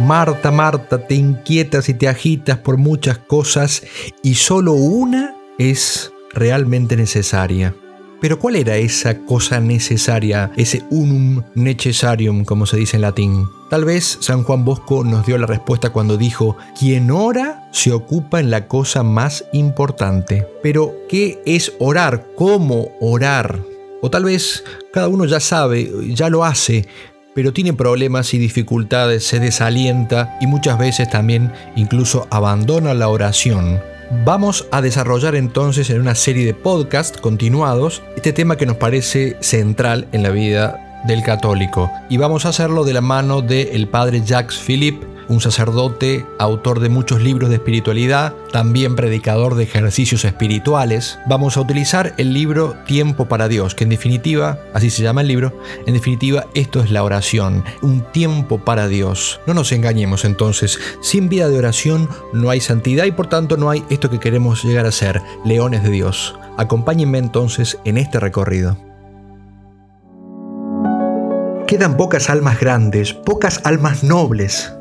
Marta, Marta, te inquietas y te agitas por muchas cosas y solo una es realmente necesaria. Pero ¿cuál era esa cosa necesaria, ese unum necessarium, como se dice en latín? Tal vez San Juan Bosco nos dio la respuesta cuando dijo, quien ora se ocupa en la cosa más importante. Pero, ¿qué es orar? ¿Cómo orar? O tal vez cada uno ya sabe, ya lo hace, pero tiene problemas y dificultades, se desalienta y muchas veces también incluso abandona la oración. Vamos a desarrollar entonces en una serie de podcasts continuados este tema que nos parece central en la vida del católico y vamos a hacerlo de la mano del padre Jacques Philippe un sacerdote, autor de muchos libros de espiritualidad, también predicador de ejercicios espirituales. Vamos a utilizar el libro Tiempo para Dios, que en definitiva, así se llama el libro, en definitiva esto es la oración, un tiempo para Dios. No nos engañemos entonces, sin vida de oración no hay santidad y por tanto no hay esto que queremos llegar a ser, leones de Dios. Acompáñenme entonces en este recorrido. Quedan pocas almas grandes, pocas almas nobles,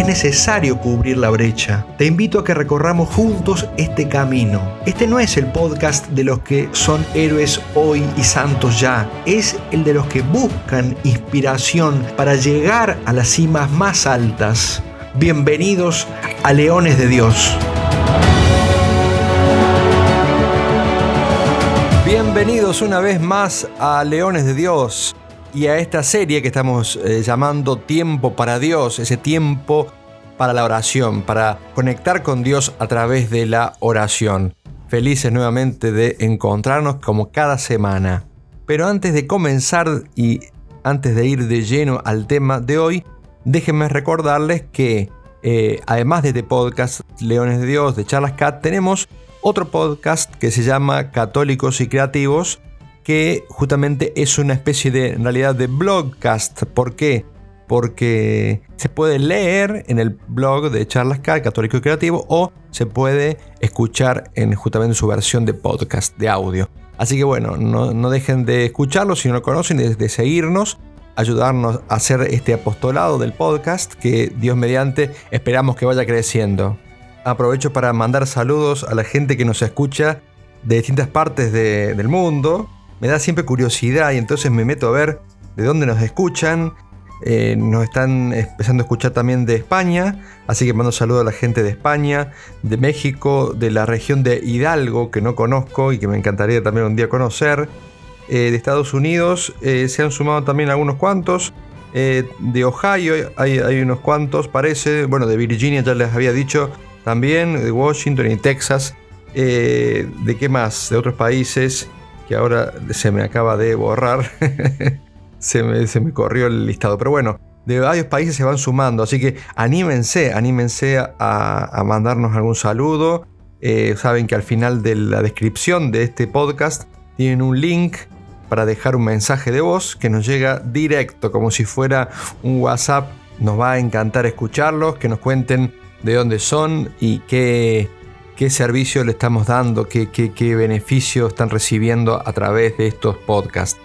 Es necesario cubrir la brecha. Te invito a que recorramos juntos este camino. Este no es el podcast de los que son héroes hoy y santos ya. Es el de los que buscan inspiración para llegar a las cimas más altas. Bienvenidos a Leones de Dios. Bienvenidos una vez más a Leones de Dios y a esta serie que estamos eh, llamando Tiempo para Dios, ese tiempo para la oración, para conectar con Dios a través de la oración. Felices nuevamente de encontrarnos como cada semana. Pero antes de comenzar y antes de ir de lleno al tema de hoy, déjenme recordarles que eh, además de este podcast Leones de Dios de Charlas Cat, tenemos otro podcast que se llama Católicos y Creativos, que justamente es una especie de, en realidad, de blogcast. ¿Por qué? Porque se puede leer en el blog de Charlas K, Católico y Creativo, o se puede escuchar en justamente su versión de podcast, de audio. Así que bueno, no, dejen de escucharlo si no lo conocen, de, de seguirnos, ayudarnos a hacer este apostolado del podcast que Dios mediante esperamos que vaya creciendo. Aprovecho para mandar saludos a la gente que nos escucha de distintas partes del mundo, me da siempre curiosidad y entonces me meto a ver de dónde nos escuchan. Eh, nos están empezando a escuchar también de España, así que mando saludo a la gente de España, de México, de la región de Hidalgo, que no conozco y que me encantaría también un día conocer. Eh, de Estados Unidos eh, se han sumado también algunos cuantos. de Ohio hay, unos cuantos, parece. Bueno, de Virginia ya les había dicho también, de Washington y Texas. ¿De qué más? De otros países que ahora se me acaba de borrar. se, me, se, me, corrió el listado. Pero bueno, de varios países se van sumando. Así que anímense, anímense a, mandarnos algún saludo. Eh, saben que al final de la descripción de este podcast tienen un link para dejar un mensaje de voz que nos llega directo, como si fuera un WhatsApp. Nos va a encantar escucharlos, que nos cuenten de dónde son y qué qué servicio le estamos dando, qué, qué, beneficio están recibiendo a través de estos podcasts.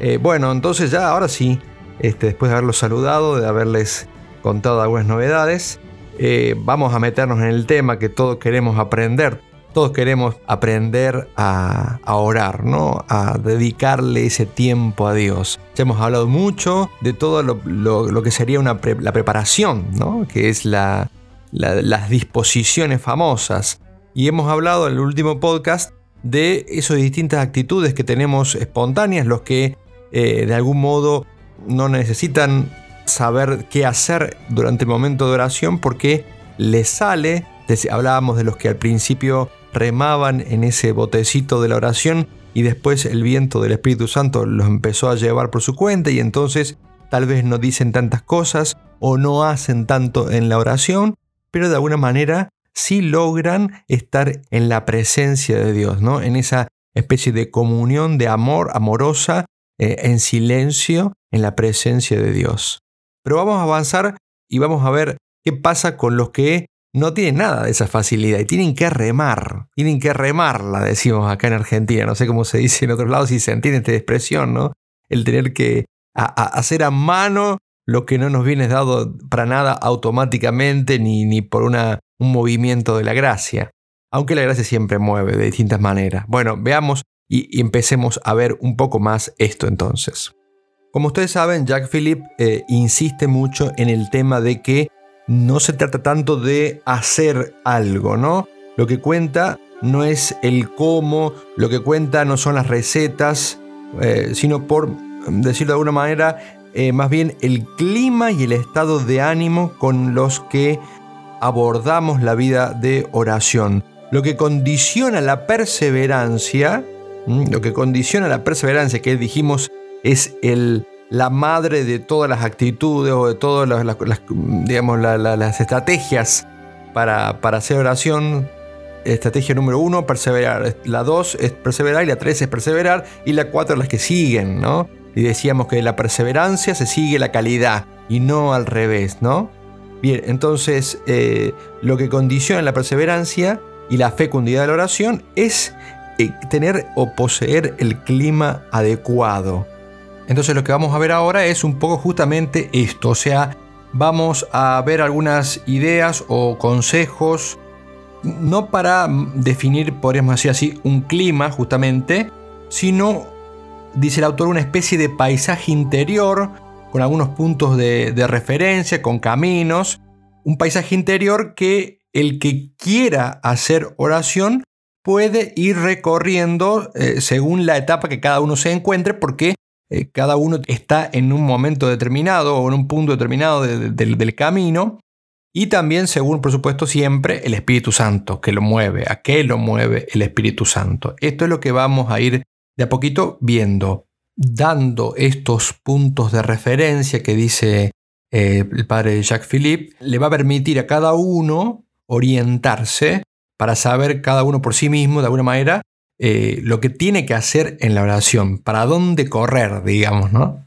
Eh, bueno, entonces ya ahora sí, este, después de haberlos saludado, de haberles contado algunas novedades, eh, vamos a meternos en el tema que todos queremos aprender. Todos queremos aprender a, orar, ¿no? A dedicarle ese tiempo a Dios. Ya hemos hablado mucho de todo lo, que sería la preparación, ¿no? Que es la, las disposiciones famosas. Y hemos hablado en el último podcast de esas distintas actitudes que tenemos espontáneas, los que eh, de algún modo no necesitan saber qué hacer durante el momento de oración porque les sale, hablábamos de los que al principio remaban en ese botecito de la oración y después el viento del Espíritu Santo los empezó a llevar por su cuenta y entonces tal vez no dicen tantas cosas o no hacen tanto en la oración, pero de alguna manera sí logran estar en la presencia de Dios, ¿no? En esa especie de comunión de amor amorosa, eh, en silencio, en la presencia de Dios. Pero vamos a avanzar y vamos a ver qué pasa con los que no tienen nada de esa facilidad y tienen que remar, tienen que remarla, decimos acá en Argentina, no sé cómo se dice en otros lados si se entiende esta expresión, ¿no? El tener que hacer a mano lo que no nos viene dado para nada automáticamente ni, ni por una, un movimiento de la gracia. Aunque la gracia siempre mueve de distintas maneras. Bueno, veamos y, empecemos a ver un poco más esto entonces. Como ustedes saben, Jack Phillip eh, insiste mucho en el tema de que no se trata tanto de hacer algo, ¿no? Lo que cuenta no es el cómo, lo que cuenta no son las recetas, eh, sino por decirlo de alguna manera, eh, más bien el clima y el estado de ánimo con los que abordamos la vida de oración. Lo que condiciona la perseverancia, lo que condiciona la perseverancia que dijimos es el, la madre de todas las actitudes o de todas las, digamos, las estrategias para, para hacer oración. Estrategia número uno, perseverar. La dos es perseverar y la tres es perseverar y la cuatro las que siguen, ¿no? Y decíamos que de la perseverancia se sigue la calidad y no al revés, ¿no? Bien, entonces eh, lo que condiciona la perseverancia y la fecundidad de la oración es eh, tener o poseer el clima adecuado. Entonces lo que vamos a ver ahora es un poco justamente esto, o sea, vamos a ver algunas ideas o consejos, no para definir, podríamos decir así, un clima justamente, sino dice el autor, una especie de paisaje interior con algunos puntos de, referencia, con caminos, un paisaje interior que el que quiera hacer oración puede ir recorriendo eh, según la etapa que cada uno se encuentre, porque eh, cada uno está en un momento determinado o en un punto determinado del camino, y también según, por supuesto, siempre el Espíritu Santo que lo mueve, a qué lo mueve el Espíritu Santo. Esto es lo que vamos a ir de a poquito viendo, dando estos puntos de referencia que dice eh, el padre Jacques Philippe, le va a permitir a cada uno orientarse para saber cada uno por sí mismo, de alguna manera, eh, lo que tiene que hacer en la oración, para dónde correr, digamos, ¿no?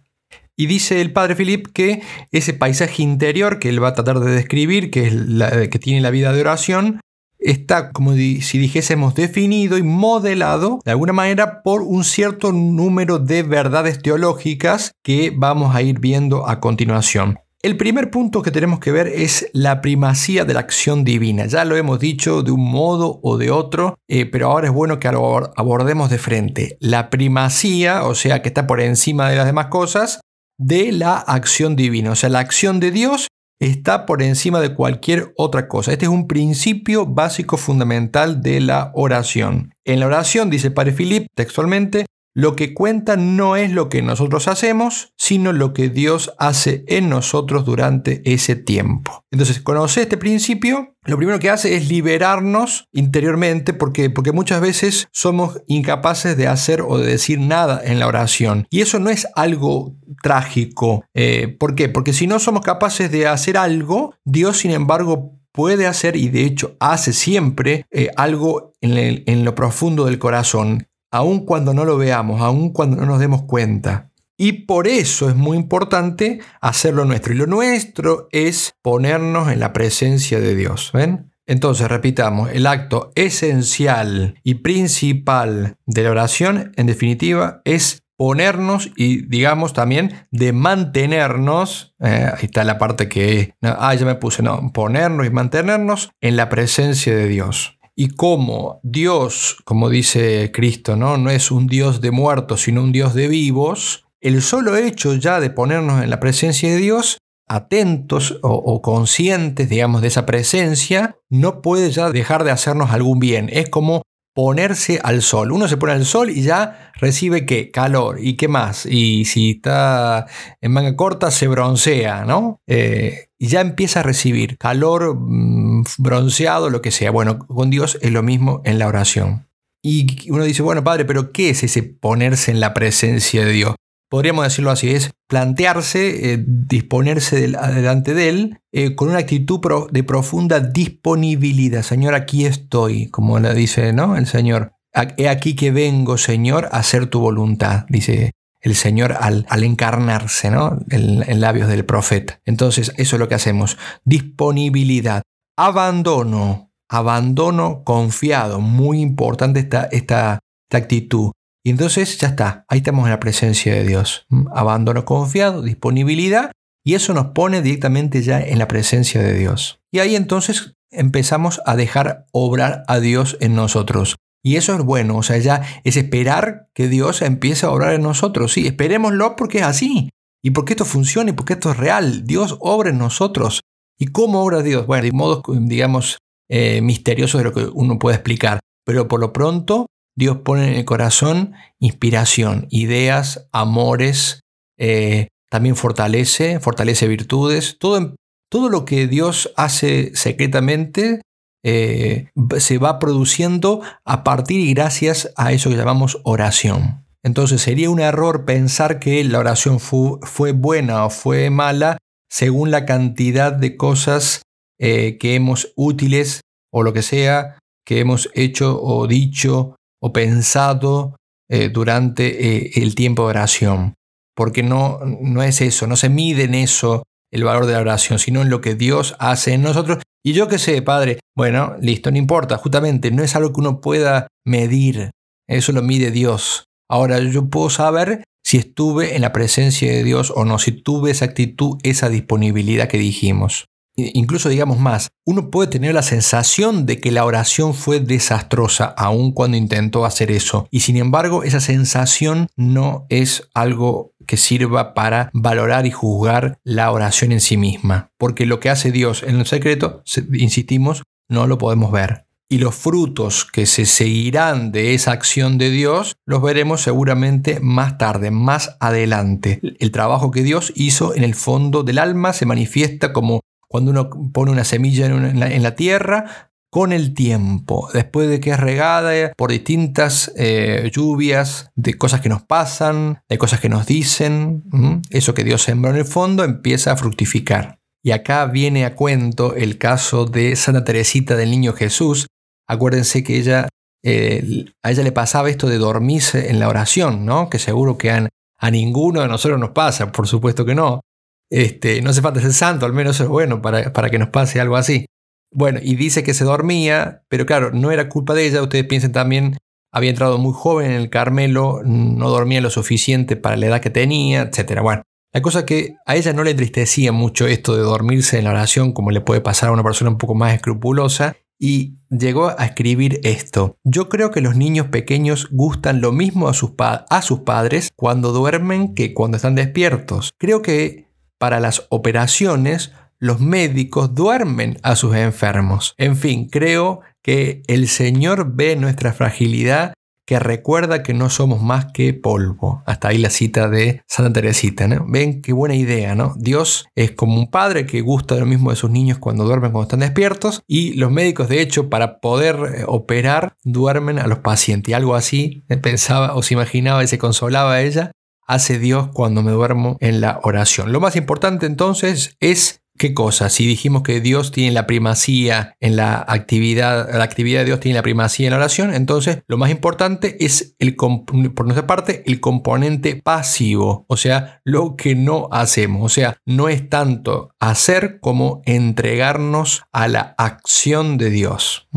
Y dice el padre Philippe que ese paisaje interior que él va a tratar de describir, que, es la, que tiene la vida de oración, está, como si dijésemos, definido y modelado de alguna manera por un cierto número de verdades teológicas que vamos a ir viendo a continuación. El primer punto que tenemos que ver es la primacía de la acción divina. Ya lo hemos dicho de un modo o de otro, eh, pero ahora es bueno que lo abordemos de frente. La primacía, o sea, que está por encima de las demás cosas, de la acción divina. O sea, la acción de Dios está por encima de cualquier otra cosa. Este es un principio básico fundamental de la oración. En la oración, dice Padre Philip textualmente, lo que cuenta no es lo que nosotros hacemos, sino lo que Dios hace en nosotros durante ese tiempo. Entonces, conocer este principio, lo primero que hace es liberarnos interiormente porque, porque muchas veces somos incapaces de hacer o de decir nada en la oración. Y eso no es algo trágico. Eh, ¿Por qué? Porque si no somos capaces de hacer algo, Dios, sin embargo, puede hacer y de hecho hace siempre eh, algo en, en, lo profundo del corazón aun cuando no lo veamos, aun cuando no nos demos cuenta. Y por eso es muy importante hacerlo nuestro. Y lo nuestro es ponernos en la presencia de Dios. ¿Ven? Entonces, repitamos, el acto esencial y principal de la oración, en definitiva, es ponernos y, digamos, también de mantenernos, eh, ahí está la parte que, ah, ya me puse, no, ponernos y mantenernos en la presencia de Dios y cómo Dios, como dice Cristo, ¿no? no es un Dios de muertos, sino un Dios de vivos, el solo hecho ya de ponernos en la presencia de Dios, atentos o, conscientes, digamos, de esa presencia, no puede ya dejar de hacernos algún bien. Es como ponerse al sol. Uno se pone al sol y ya recibe qué? Calor. ¿Y qué más? Y si está en manga corta, se broncea, ¿no? Eh, y ya empieza a recibir calor, mm, bronceado, lo que sea. Bueno, con Dios es lo mismo en la oración. Y uno dice, bueno, padre, pero ¿qué es ese ponerse en la presencia de Dios? Podríamos decirlo así, es plantearse, eh, disponerse delante de Él eh, con una actitud de profunda disponibilidad. Señor, aquí estoy, como le dice ¿no? el Señor. He aquí que vengo, Señor, a hacer tu voluntad, dice el Señor al, encarnarse ¿no? en, labios del profeta. Entonces, eso es lo que hacemos. Disponibilidad. Abandono. Abandono confiado. Muy importante esta, esta actitud. Y entonces ya está, ahí estamos en la presencia de Dios. Abandono confiado, disponibilidad, y eso nos pone directamente ya en la presencia de Dios. Y ahí entonces empezamos a dejar obrar a Dios en nosotros. Y eso es bueno, o sea, ya es esperar que Dios empiece a obrar en nosotros. Sí, esperémoslo porque es así. Y porque esto funciona y porque esto es real. Dios obra en nosotros. ¿Y cómo obra Dios? Bueno, de modos, digamos, eh, misteriosos de lo que uno puede explicar. Pero por lo pronto, Dios pone en el corazón inspiración, ideas, amores, eh, también fortalece, fortalece virtudes. Todo, todo, lo que Dios hace secretamente eh, se va produciendo a partir y gracias a eso que llamamos oración. Entonces sería un error pensar que la oración fue buena o fue mala según la cantidad de cosas eh, que hemos útiles o lo que sea que hemos hecho o dicho o pensado eh, durante eh, el tiempo de oración. Porque no, no es eso, no se mide en eso el valor de la oración, sino en lo que Dios hace en nosotros. Y yo qué sé, Padre, bueno, listo, no importa, justamente no es algo que uno pueda medir, eso lo mide Dios. Ahora yo puedo saber si estuve en la presencia de Dios o no, si tuve esa actitud, esa disponibilidad que dijimos. Incluso digamos más, uno puede tener la sensación de que la oración fue desastrosa aun cuando intentó hacer eso. Y sin embargo, esa sensación no es algo que sirva para valorar y juzgar la oración en sí misma. Porque lo que hace Dios en el secreto, insistimos, no lo podemos ver. Y los frutos que se seguirán de esa acción de Dios los veremos seguramente más tarde, más adelante. El trabajo que Dios hizo en el fondo del alma se manifiesta como cuando uno pone una semilla en, la, tierra, con el tiempo, después de que es regada por distintas eh, lluvias, de cosas que nos pasan, de cosas que nos dicen, eso que Dios sembró en el fondo empieza a fructificar. Y acá viene a cuento el caso de Santa Teresita del Niño Jesús. Acuérdense que ella, eh, a ella le pasaba esto de dormirse en la oración, ¿no? Que seguro que a ninguno de nosotros nos pasa, por supuesto que no. Este, no hace falta ser santo, al menos es bueno para, para que nos pase algo así. Bueno, y dice que se dormía, pero claro, no era culpa de ella. Ustedes piensen también, había entrado muy joven en el Carmelo, no dormía lo suficiente para la edad que tenía, etc. Bueno, la cosa que a ella no le entristecía mucho esto de dormirse en la oración, como le puede pasar a una persona un poco más escrupulosa, y llegó a escribir esto. Yo creo que los niños pequeños gustan lo mismo a sus, a sus padres cuando duermen que cuando están despiertos. Creo que para las operaciones, los médicos duermen a sus enfermos. En fin, creo que el Señor ve nuestra fragilidad, que recuerda que no somos más que polvo. Hasta ahí la cita de Santa Teresita. ¿no? Ven qué buena idea, ¿no? Dios es como un padre que gusta de lo mismo de sus niños cuando duermen, cuando están despiertos. Y los médicos, de hecho, para poder eh, operar, duermen a los pacientes. Y algo así eh, pensaba o se imaginaba y se consolaba a ella hace Dios cuando me duermo en la oración. Lo más importante entonces es ¿Qué cosa? Si dijimos que Dios tiene la primacía en la actividad, la actividad de Dios tiene la primacía en la oración, entonces lo más importante es el, por nuestra parte el componente pasivo, o sea, lo que no hacemos, o sea, no es tanto hacer como entregarnos a la acción de Dios.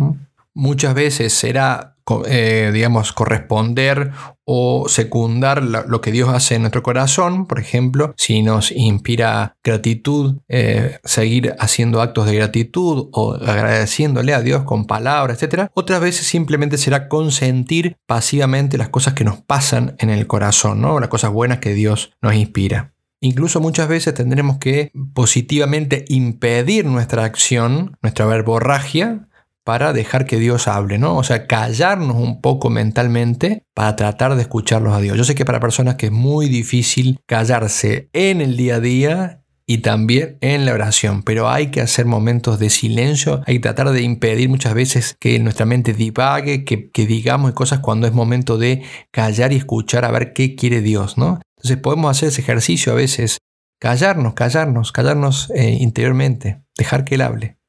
Muchas veces será eh, digamos, corresponder o secundar lo que Dios hace en nuestro corazón, por ejemplo, si nos inspira gratitud, eh, seguir haciendo actos de gratitud o agradeciéndole a Dios con palabras, etc. Otras veces simplemente será consentir pasivamente las cosas que nos pasan en el corazón, ¿no? las cosas buenas que Dios nos inspira. Incluso muchas veces tendremos que positivamente impedir nuestra acción, nuestra verborragia, para dejar que Dios hable, ¿no? O sea, callarnos un poco mentalmente para tratar de escucharlos a Dios. Yo sé que para personas que es muy difícil callarse en el día a día y también en la oración, pero hay que hacer momentos de silencio, hay que tratar de impedir muchas veces que nuestra mente divague, que, digamos cosas cuando es momento de callar y escuchar a ver qué quiere Dios, ¿no? Entonces podemos hacer ese ejercicio a veces, callarnos, callarnos, callarnos eh, interiormente, dejar que Él hable.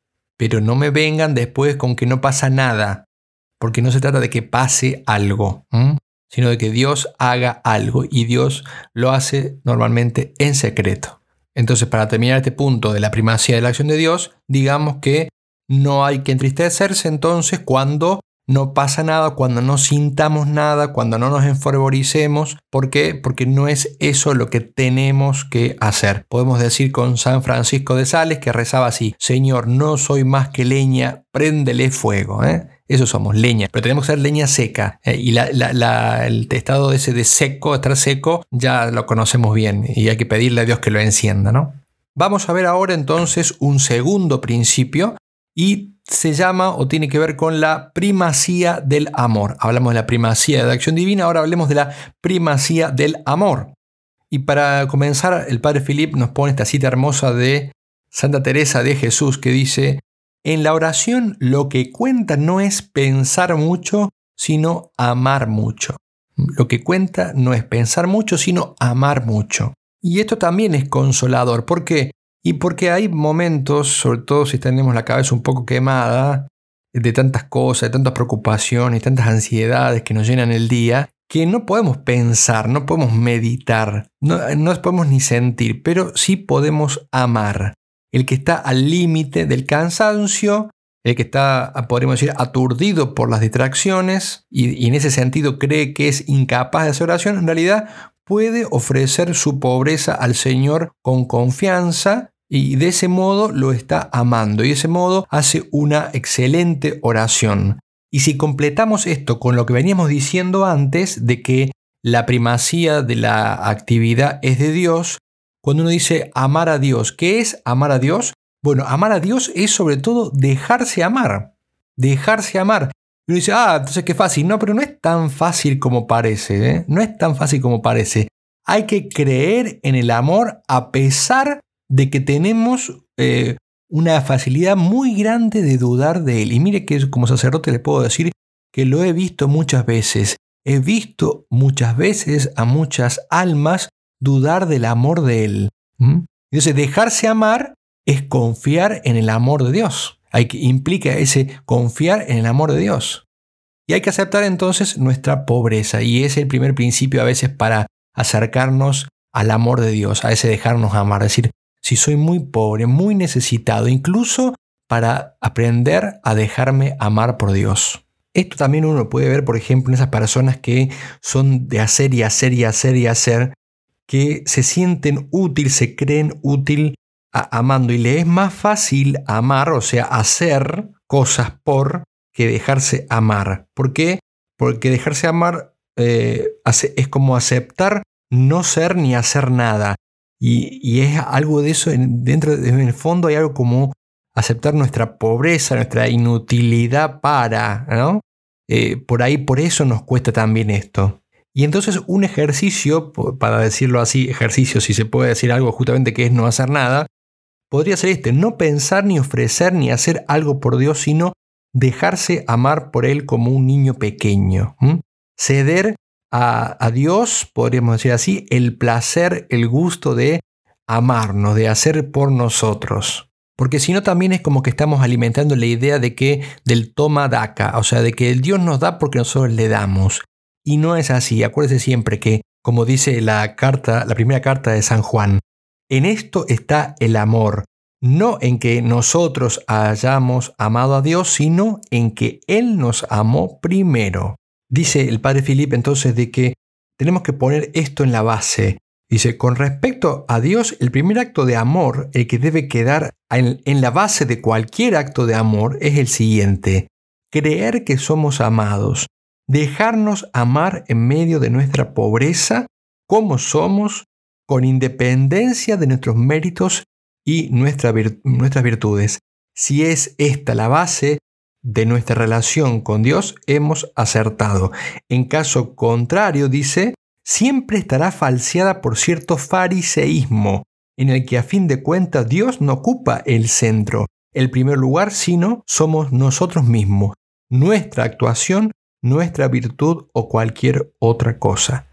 Pero no me vengan después con que no pasa nada, porque no se trata de que pase algo, sino de que Dios haga algo y Dios lo hace normalmente en secreto. Entonces, para terminar este punto de la primacía de la acción de Dios, digamos que no hay que entristecerse entonces cuando no pasa nada, cuando no sintamos nada, cuando no nos enfervoricemos. ¿Por qué? Porque no es eso lo que tenemos que hacer. Podemos decir con San Francisco de Sales que rezaba así, Señor, no soy más que leña, préndele fuego. ¿eh? Eso somos, leña. Pero tenemos que ser leña seca. ¿eh? y el estado ese de seco, estar seco, ya lo conocemos bien. Y hay que pedirle a Dios que lo encienda, ¿no? Vamos a ver ahora entonces un segundo principio y se llama o tiene que ver con la primacía del amor. Hablamos de la primacía de la acción divina, ahora hablemos de la primacía del amor. Y para comenzar, el padre Philip nos pone esta cita hermosa de Santa Teresa de Jesús que dice, en la oración lo que cuenta no es pensar mucho, sino amar mucho. Lo que cuenta no es pensar mucho, sino amar mucho. Y esto también es consolador. ¿Por qué? Y porque hay momentos, sobre todo si tenemos la cabeza un poco quemada, de tantas cosas, de tantas preocupaciones, tantas ansiedades que nos llenan el día, que no podemos pensar, no podemos meditar, no, no podemos ni sentir, pero sí podemos amar. El que está al límite del cansancio, el que está, podríamos decir, aturdido por las distracciones y, y en ese sentido cree que es incapaz de hacer oración, en realidad puede ofrecer su pobreza al Señor con confianza y de ese modo lo está amando y de ese modo hace una excelente oración. Y si completamos esto con lo que veníamos diciendo antes de que la primacía de la actividad es de Dios, cuando uno dice amar a Dios, ¿qué es amar a Dios? Bueno, amar a Dios es sobre todo dejarse amar, dejarse amar. Y uno dice, ah, entonces qué fácil. No, pero no es tan fácil como parece, ¿eh? no es tan fácil como parece. Hay que creer en el amor a pesar de que tenemos eh, una facilidad muy grande de dudar de Él. Y mire que como sacerdote le puedo decir que lo he visto muchas veces. He visto muchas veces a muchas almas dudar del amor de Él. Entonces, dejarse amar es confiar en el amor de Dios. Hay que, implica ese confiar en el amor de Dios. Y hay que aceptar entonces nuestra pobreza. Y es el primer principio a veces para acercarnos al amor de Dios, a ese dejarnos amar. Es decir, si soy muy pobre, muy necesitado, incluso para aprender a dejarme amar por Dios. Esto también uno puede ver, por ejemplo, en esas personas que son de hacer y hacer y hacer y hacer, que se sienten útil, se creen útil amando y le es más fácil amar, o sea, hacer cosas por que dejarse amar. ¿Por qué? Porque dejarse amar eh, es como aceptar no ser ni hacer nada. Y, es algo de eso, dentro, en el fondo hay algo como aceptar nuestra pobreza, nuestra inutilidad para, ¿no? Eh, por ahí, por eso nos cuesta también esto. Y entonces un ejercicio, para decirlo así, ejercicio, si se puede decir algo justamente que es no hacer nada, podría ser este, no pensar ni ofrecer ni hacer algo por Dios, sino dejarse amar por Él como un niño pequeño. Ceder a, Dios, podríamos decir así, el placer, el gusto de amarnos, de hacer por nosotros. Porque si no también es como que estamos alimentando la idea de que del toma daca, o sea, de que el Dios nos da porque nosotros le damos. Y no es así. Acuérdese siempre que, como dice la carta, la primera carta de San Juan, en esto está el amor, no en que nosotros hayamos amado a Dios, sino en que Él nos amó primero. Dice el padre Filipe entonces de que tenemos que poner esto en la base. Dice, con respecto a Dios, el primer acto de amor, el que debe quedar en, la base de cualquier acto de amor, es el siguiente. Creer que somos amados. Dejarnos amar en medio de nuestra pobreza, como somos, con independencia de nuestros méritos y nuestras virtudes. Si es esta la base, de nuestra relación con Dios, hemos acertado. En caso contrario, dice, siempre estará falseada por cierto fariseísmo, en el que a fin de cuentas Dios no ocupa el centro, el primer lugar, sino somos nosotros mismos, nuestra actuación, nuestra virtud o cualquier otra cosa.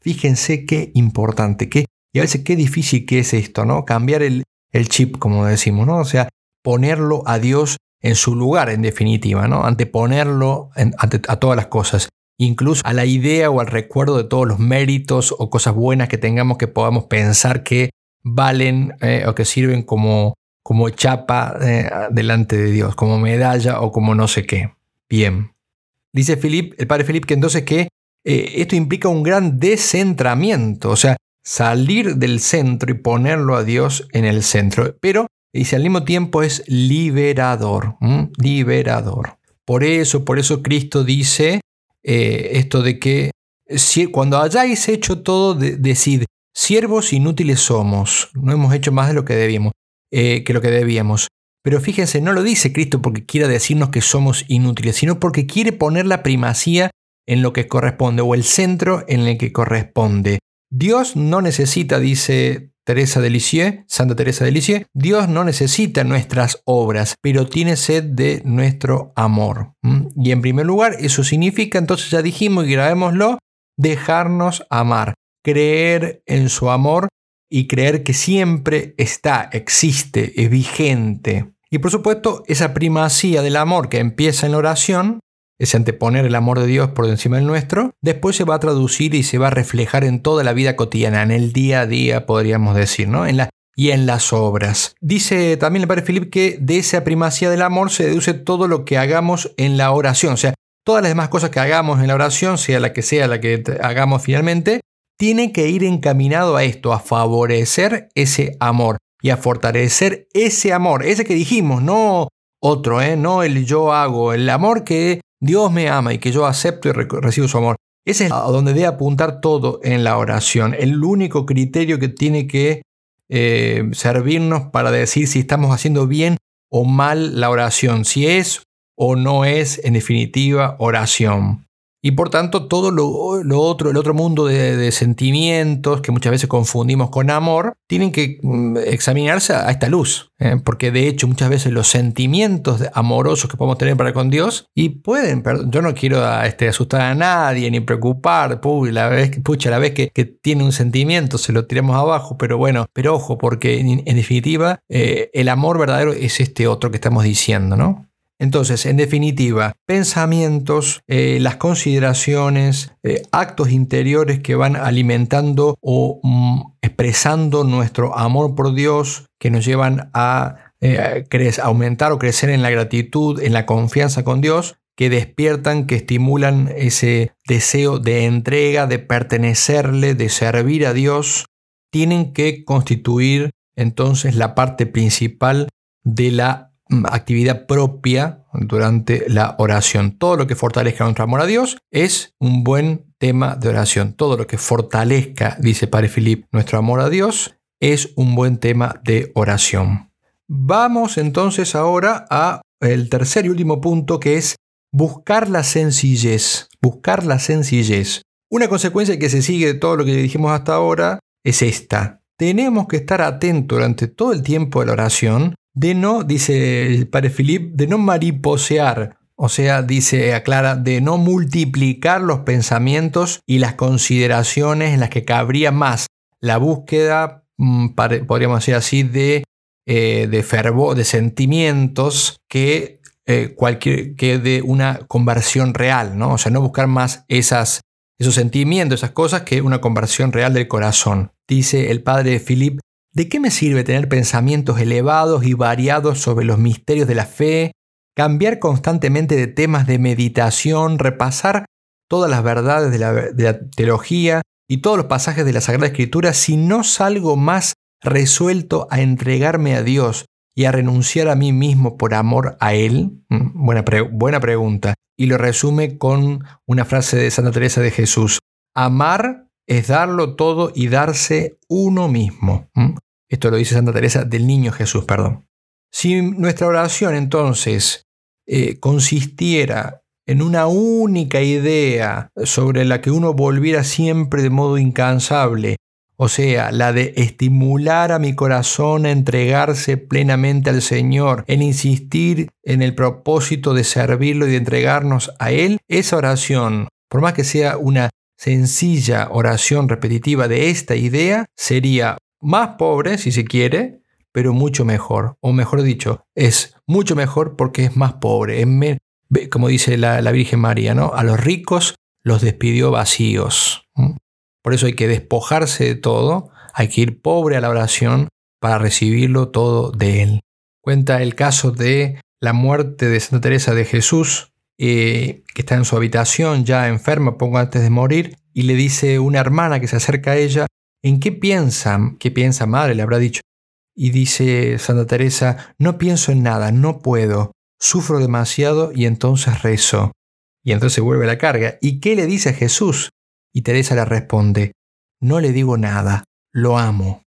Fíjense qué importante, qué, y a veces qué difícil que es esto, ¿no? Cambiar el, el chip, como decimos, ¿no? O sea, ponerlo a Dios en su lugar, en definitiva, ¿no? Anteponerlo ante, a todas las cosas, incluso a la idea o al recuerdo de todos los méritos o cosas buenas que tengamos que podamos pensar que valen eh, o que sirven como, como chapa eh, delante de Dios, como medalla o como no sé qué. Bien. Dice Philip, el padre Philip que entonces que eh, esto implica un gran descentramiento, o sea, salir del centro y ponerlo a Dios en el centro. Pero dice al mismo tiempo es liberador, liberador. Por eso, por eso Cristo dice esto de que si, cuando hayáis hecho todo, decid, Siervos inútiles somos, no hemos hecho más de lo que debíamos, eh, que lo que debíamos. Pero fíjense, no lo dice Cristo porque quiera decirnos que somos inútiles, sino porque quiere poner la primacía en lo que corresponde o el centro en el que corresponde. Dios no necesita, dice Teresa de Lisieux, Santa Teresa de Lisieux, Dios no necesita nuestras obras, pero tiene sed de nuestro amor. Y en primer lugar, eso significa, entonces ya dijimos y grabémoslo, dejarnos amar creer en su amor y creer que siempre está, existe, es vigente. Y por supuesto, esa primacía del amor que empieza en la oración, ese anteponer el amor de Dios por encima del nuestro, después se va a traducir y se va a reflejar en toda la vida cotidiana, en el día a día, podríamos decir, ¿no? En la, y en las obras. Dice también el padre Filipe que de esa primacía del amor se deduce todo lo que hagamos en la oración, o sea, todas las demás cosas que hagamos en la oración, sea la que sea la que hagamos finalmente, tiene que ir encaminado a esto, a favorecer ese amor y a fortalecer ese amor, ese que dijimos, no otro, ¿eh? no el yo hago, el amor que Dios me ama y que yo acepto y recibo su amor. Ese es a donde debe apuntar todo en la oración, el único criterio que tiene que eh, servirnos para decir si estamos haciendo bien o mal la oración, si es o no es en definitiva oración. Y por tanto, todo lo, otro, el otro mundo de, sentimientos que muchas veces confundimos con amor, tienen que mm, examinarse a esta luz. ¿eh? Porque de hecho, muchas veces los sentimientos amorosos que podemos tener para con Dios, y pueden, yo no quiero este, asustar a nadie ni preocupar, la vez, pucha, la vez que, tiene un sentimiento se lo tiramos abajo, pero bueno, pero ojo, porque en, definitiva, eh, el amor verdadero es este otro que estamos diciendo, ¿no? Entonces, en definitiva, pensamientos, eh, las consideraciones, eh, actos interiores que van alimentando o mm, expresando nuestro amor por Dios, que nos llevan a eh, aumentar o crecer en la gratitud, en la confianza con Dios, que despiertan, que estimulan ese deseo de entrega, de pertenecerle, de servir a Dios, tienen que constituir entonces la parte principal de la actividad propia durante la oración. Todo lo que fortalezca nuestro amor a Dios es un buen tema de oración. Todo lo que fortalezca, dice Padre Filip, nuestro amor a Dios es un buen tema de oración. Vamos entonces ahora a el tercer y último punto que es buscar la sencillez. Buscar la sencillez. Una consecuencia que se sigue de todo lo que dijimos hasta ahora es esta. Tenemos que estar atentos durante todo el tiempo de la oración de no, dice el padre Philip, de no mariposear, o sea, dice, aclara, de no multiplicar los pensamientos y las consideraciones en las que cabría más la búsqueda, mm, podríamos decir así, de, eh, de fervor, de sentimientos que, eh, cualquier, que de una conversión real, ¿no? O sea, no buscar más esas, esos sentimientos, esas cosas, que una conversión real del corazón. Dice el padre Philip, ¿De qué me sirve tener pensamientos elevados y variados sobre los misterios de la fe, cambiar constantemente de temas de meditación, repasar todas las verdades de la, teología y todos los pasajes de la Sagrada Escritura si no salgo más resuelto a entregarme a Dios y a renunciar a mí mismo por amor a Él? Mm, buena, buena pregunta. Y lo resume con una frase de Santa Teresa de Jesús. Amar es darlo todo y darse uno mismo. Esto lo dice Santa Teresa del Niño Jesús, perdón. Si nuestra oración entonces eh, consistiera en una única idea sobre la que uno volviera siempre de modo incansable, o sea, la de estimular a mi corazón a entregarse plenamente al Señor, en insistir en el propósito de servirlo y de entregarnos a Él, esa oración, por más que sea una sencilla oración repetitiva de esta idea, sería más pobre, si se quiere, pero mucho mejor. O mejor dicho, es mucho mejor porque es más pobre. como dice la, Virgen María, ¿no? A los ricos los despidió vacíos. Por eso hay que despojarse de todo, hay que ir pobre a la oración para recibirlo todo de Él. Cuenta el caso de la muerte de Santa Teresa de Jesús, eh, que está en su habitación ya enferma poco antes de morir, y le dice una hermana que se acerca a ella, ¿en qué piensa? ¿Qué piensa madre? Le habrá dicho. Y dice Santa Teresa, no pienso en nada, no puedo, sufro demasiado y entonces rezo. Y entonces vuelve la carga. ¿Y qué le dice a Jesús? Y Teresa le responde, no le digo nada, lo amo.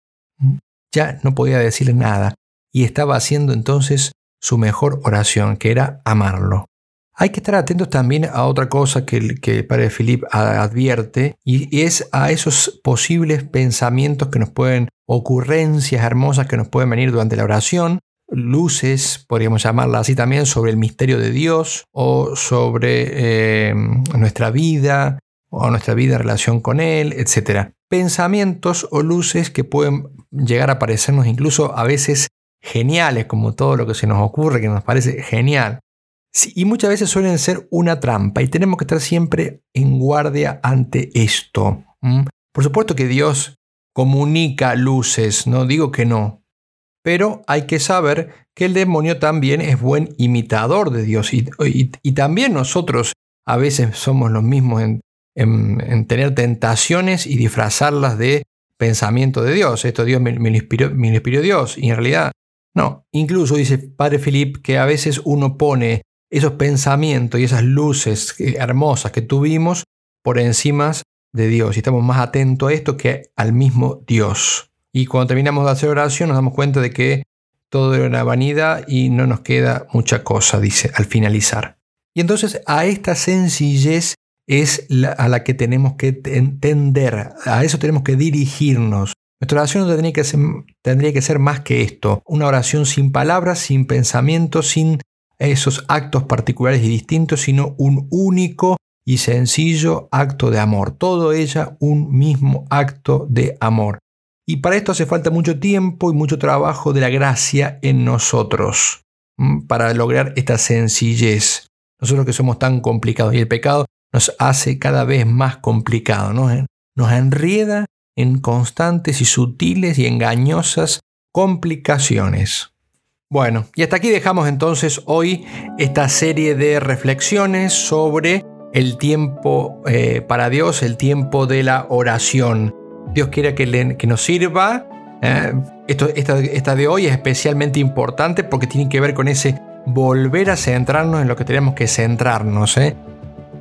Ya no podía decirle nada y estaba haciendo entonces su mejor oración, que era amarlo. Hay que estar atentos también a otra cosa que el, que padre Philip advierte y es a esos posibles pensamientos que nos pueden, ocurrencias hermosas que nos pueden venir durante la oración, luces, podríamos llamarla así también, sobre el misterio de Dios o sobre eh, nuestra vida o nuestra vida en relación con Él, etc. Pensamientos o luces que pueden llegar a parecernos incluso a veces geniales, como todo lo que se nos ocurre, que nos parece genial y muchas veces suelen ser una trampa y tenemos que estar siempre en guardia ante esto. Por supuesto que Dios comunica luces, no digo que no, pero hay que saber que el demonio también es buen imitador de Dios y, también nosotros a veces somos los mismos en, tener tentaciones y disfrazarlas de pensamiento de Dios. Esto Dios me, inspiró, me inspiró Dios y en realidad no. Incluso dice Padre Filip que a veces uno pone esos pensamientos y esas luces hermosas que tuvimos por encima de Dios. Y estamos más atentos a esto que al mismo Dios. Y cuando terminamos de hacer oración nos damos cuenta de que todo era una vanidad y no nos queda mucha cosa, dice, al finalizar. Y entonces a esta sencillez es a la que tenemos que entender, a eso tenemos que dirigirnos. Nuestra oración tendría que, ser, tendría que ser más que esto, una oración sin palabras, sin pensamientos, sin esos actos particulares y distintos, sino un único y sencillo acto de amor. Todo ella un mismo acto de amor. Y para esto hace falta mucho tiempo y mucho trabajo de la gracia en nosotros, para lograr esta sencillez. Nosotros que somos tan complicados y el pecado nos hace cada vez más complicado, nos enrieda en constantes y sutiles y engañosas complicaciones. Bueno, y hasta aquí dejamos entonces hoy esta serie de reflexiones sobre el tiempo eh, para Dios, el tiempo de la oración. Dios quiera que, que nos sirva. Eh, esto, esta, de hoy es especialmente importante porque tiene que ver con ese volver a centrarnos en lo que tenemos que centrarnos. ¿eh?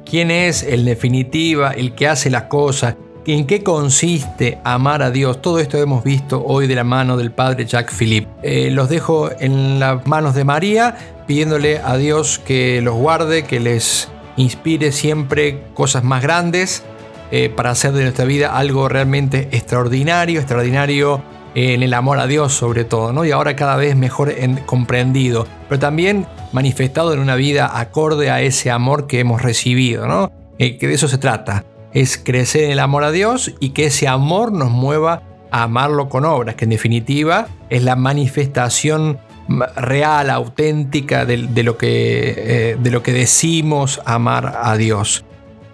¿Quién es, en definitiva, el que hace las cosas? ¿En qué consiste amar a Dios? Todo esto hemos visto hoy de la mano del padre Jacques Philippe. Eh, los dejo en las manos de María, pidiéndole a Dios que los guarde, que les inspire siempre cosas más grandes eh, para hacer de nuestra vida algo realmente extraordinario, extraordinario en el amor a Dios sobre todo, ¿no? Y ahora cada vez mejor comprendido, pero también manifestado en una vida acorde a ese amor que hemos recibido, ¿no? Eh, que de eso se trata es crecer en el amor a Dios y que ese amor nos mueva a amarlo con obras, que en definitiva es la manifestación real, auténtica de, lo, que, eh, de lo que decimos amar a Dios.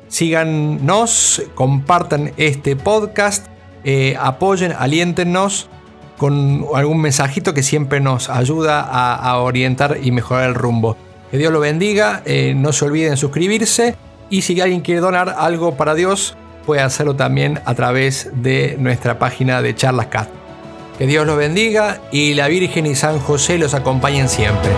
Síganos, compartan este podcast, eh, apoyen, aliéntenos con algún mensajito que siempre nos ayuda a, orientar y mejorar el rumbo. Que Dios lo bendiga, eh, no se olviden suscribirse y si alguien quiere donar algo para Dios, puede hacerlo también a través de nuestra página de Charlas Cast. Que Dios los bendiga y la Virgen y San José los acompañen siempre.